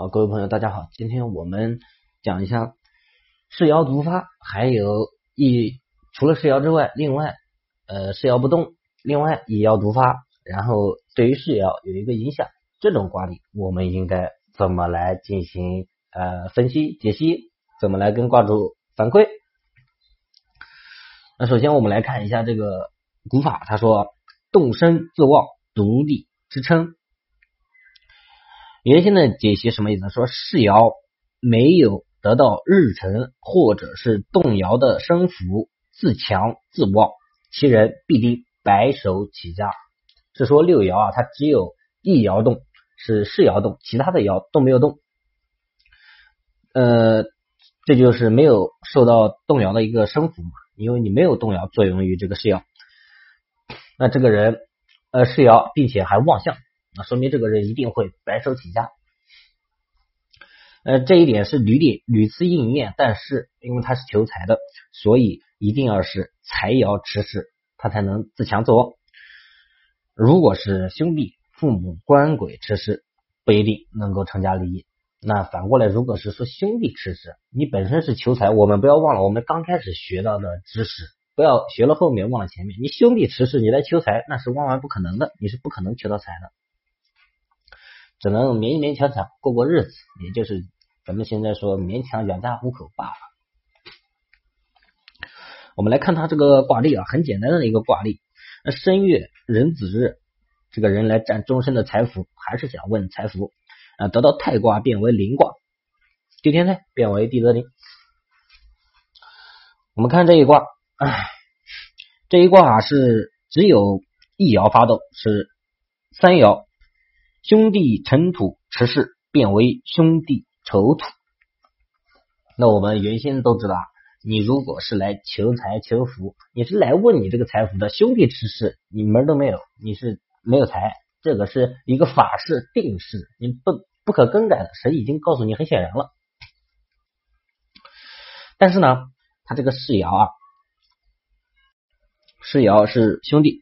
好，各位朋友，大家好，今天我们讲一下世爻独发，还有一除了世爻之外，另外呃世爻不动，另外一爻独发，然后对于世爻有一个影响，这种卦理我们应该怎么来进行呃分析解析？怎么来跟卦主反馈？那首先我们来看一下这个古法，他说动身自旺，独立支撑。原先的解析什么意思？说世爻没有得到日辰或者是动摇的生符，自强自旺，其人必定白手起家。是说六爻啊，它只有一爻动，是世爻动，其他的爻都没有动。呃。这就是没有受到动摇的一个生符嘛，因为你没有动摇作用于这个世爻，那这个人呃世爻并且还旺相，那说明这个人一定会白手起家。呃，这一点是屡屡屡次应验，但是因为他是求财的，所以一定要是财爻持世，他才能自强自旺。如果是兄弟、父母、官鬼持世，不一定能够成家立业。那反过来，如果是说兄弟持世，你本身是求财，我们不要忘了我们刚开始学到的知识，不要学了后面忘了前面。你兄弟持世，你来求财，那是万万不可能的，你是不可能求到财的，只能勉勉强强过过日子，也就是咱们现在说勉强养家糊口罢了。我们来看他这个卦例啊，很简单的一个卦例，那申月壬子日，这个人来占终身的财富，还是想问财富。啊，得到太卦变为临卦，地天泰变为地泽临。我们看这一卦，这一卦啊是只有一爻发动，是三爻兄弟辰土持世变为兄弟丑土。那我们原先都知道，你如果是来求财求福，你是来问你这个财福的，兄弟持世你门都没有，你是没有财，这个是一个法事定式，你不。不可更改的，神已经告诉你，很显然了。但是呢，他这个世爻啊，世爻是兄弟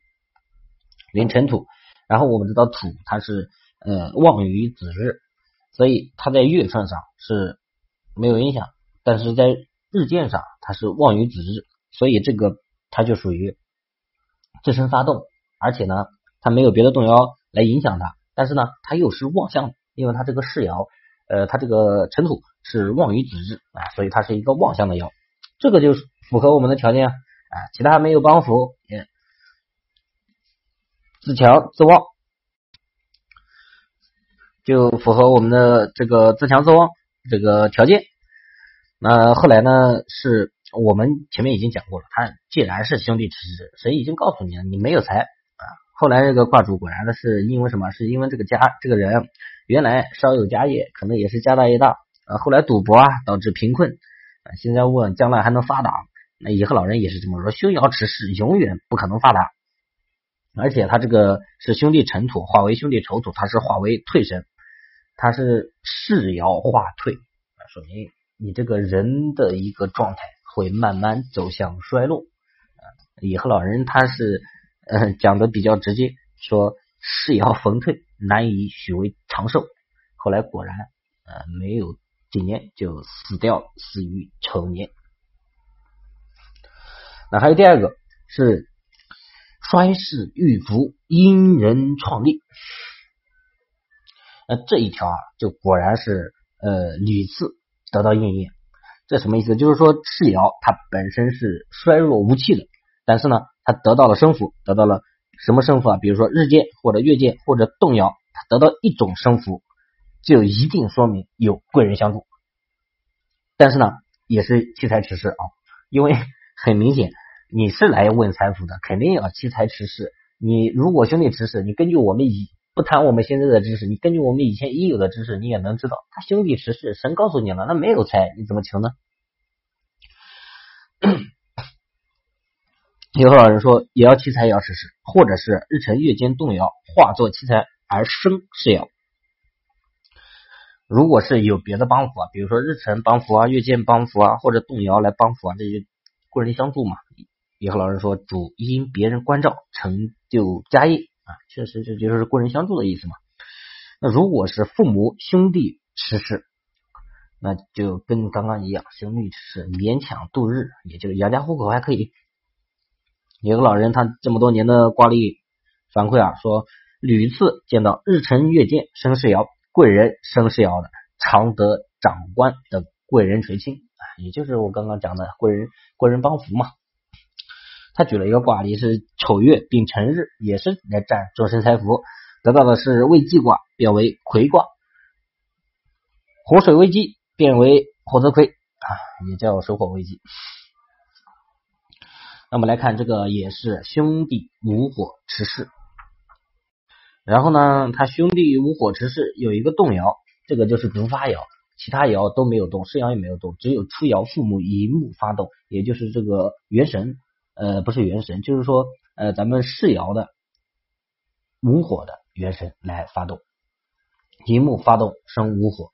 临尘土，然后我们知道土它是呃旺于子日，所以它在月份上是没有影响，但是在日见上它是旺于子日，所以这个它就属于自身发动，而且呢，它没有别的动摇来影响它，但是呢，它又是旺相。因为它这个世爻，呃，它这个尘土是旺于子日啊，所以它是一个旺相的爻，这个就符合我们的条件啊。其他没有帮扶，也自强自旺，就符合我们的这个自强自旺这个条件。那后来呢，是我们前面已经讲过了，他既然是兄弟持世，神已经告诉你了，你没有财啊。后来这个卦主果然的是因为什么？是因为这个家这个人。原来稍有家业，可能也是家大业大啊。后来赌博啊，导致贫困啊。现在问将来还能发达？那以后老人也是这么说：兄爻持世，永远不可能发达。而且他这个是兄弟尘土化为兄弟丑土，他是化为退身，他是世爻化退，说明你这个人的一个状态会慢慢走向衰落。以后老人他是嗯讲的比较直接，说世爻逢退。难以许为长寿，后来果然呃没有几年就死掉，死于丑年。那还有第二个是衰世遇福，因人创立。那这一条啊，就果然是呃屡次得到应验。这什么意思？就是说赤爻它本身是衰弱无气的，但是呢，它得到了生福，得到了。什么生符啊？比如说日见或者月见或者动摇，它得到一种生符，就一定说明有贵人相助。但是呢，也是七财持世啊，因为 很明显你是来问财富的，肯定要七财持世。你如果兄弟持世，你根据我们以不谈我们现在的知识，你根据我们以前已有的知识，你也能知道，他兄弟持世，神告诉你了，那没有财，你怎么求呢？有老人说，也要七财也要实施，或者是日辰月间动摇，化作七财而生是要。如果是有别的帮扶啊，比如说日辰帮扶啊、月间帮扶啊，或者动摇来帮扶啊，这些贵人相助嘛。也和老人说，主因别人关照成就家业啊，确实这就是贵人相助的意思嘛。那如果是父母兄弟持世，那就跟刚刚一样，兄弟持世勉强度日，也就是养家糊口还可以。有个老人，他这么多年的挂历反馈啊，说屡次见到日辰月见生世爻贵人生世爻的，常得长官的贵人垂青啊，也就是我刚刚讲的贵人贵人帮扶嘛。他举了一个卦例是丑月并辰日，也是来占终身财富，得到的是未济卦，变为魁卦，火水未济变为火泽魁啊，也叫水火未济。那么来看这个也是兄弟无火持世，然后呢，他兄弟无火持世有一个动摇，这个就是独发爻，其他爻都没有动，世爻也没有动，只有初爻父母乙木发动，也就是这个元神，呃，不是元神，就是说呃，咱们世爻的无火的元神来发动，乙木发动生无火，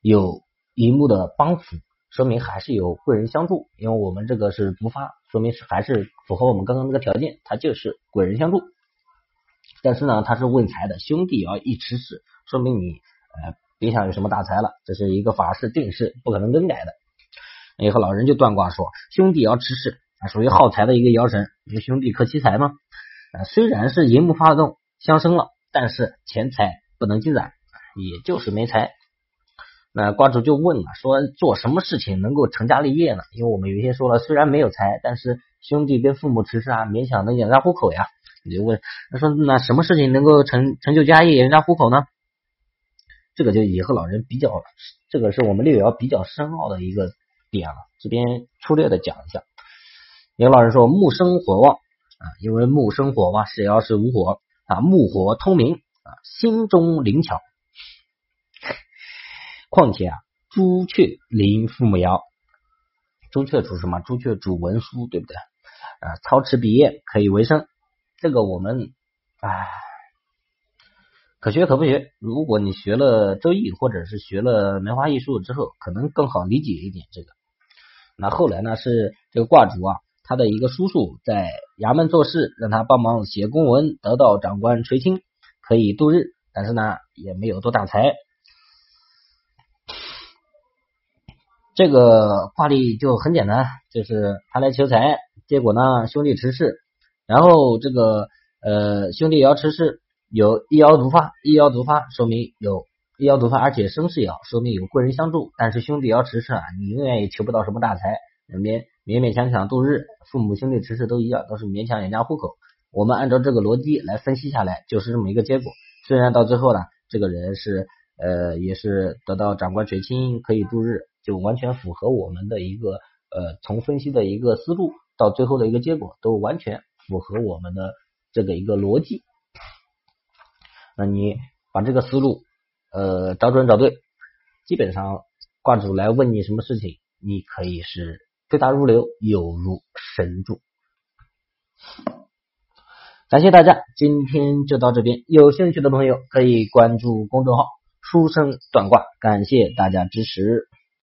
有乙木的帮扶。说明还是有贵人相助，因为我们这个是不发，说明是还是符合我们刚刚那个条件，它就是贵人相助。但是呢，他是问财的，兄弟爻一持世，说明你呃别想有什么大财了，这是一个法事定式，不可能更改的。以后老人就断卦说，兄弟要持世属于耗财的一个爻神，因为兄弟克七财嘛。啊，虽然是银木发动相生了，但是钱财不能积攒，也就是没财。那卦主就问了，说做什么事情能够成家立业呢？因为我们有些说了，虽然没有财，但是兄弟跟父母持世啊，勉强能养家糊口呀。你就问，他说那什么事情能够成成就家业、养家糊口呢？这个就也和老人比较，这个是我们六爻比较深奥的一个点了。这边粗略的讲一下。刘老人说木生火旺啊，因为木生火嘛，是爻是无火啊，木火通明啊，心中灵巧。况且啊，朱雀临父母爻，朱雀主什么？朱雀主文书，对不对？啊，操持笔业可以为生。这个我们唉，可学可不学。如果你学了周易，或者是学了梅花易数之后，可能更好理解一点这个。那后来呢，是这个卦主啊，他的一个叔叔在衙门做事，让他帮忙写公文，得到长官垂青，可以度日。但是呢，也没有多大财。这个卦例就很简单，就是他来求财，结果呢兄弟持世，然后这个呃兄弟爻持世，有一爻独发，一爻独发说明有一爻独发，而且生世爻说明有贵人相助，但是兄弟爻持世啊，你永远也求不到什么大财，两边勉勉强强度日，父母兄弟持世都一样，都是勉强养家糊口。我们按照这个逻辑来分析下来，就是这么一个结果。虽然到最后呢，这个人是呃也是得到长官垂青，可以度日。就完全符合我们的一个呃，从分析的一个思路到最后的一个结果，都完全符合我们的这个一个逻辑。那你把这个思路呃找准找对，基本上卦主来问你什么事情，你可以是对答如流，有如神助。感谢大家，今天就到这边。有兴趣的朋友可以关注公众号“书生断卦”，感谢大家支持。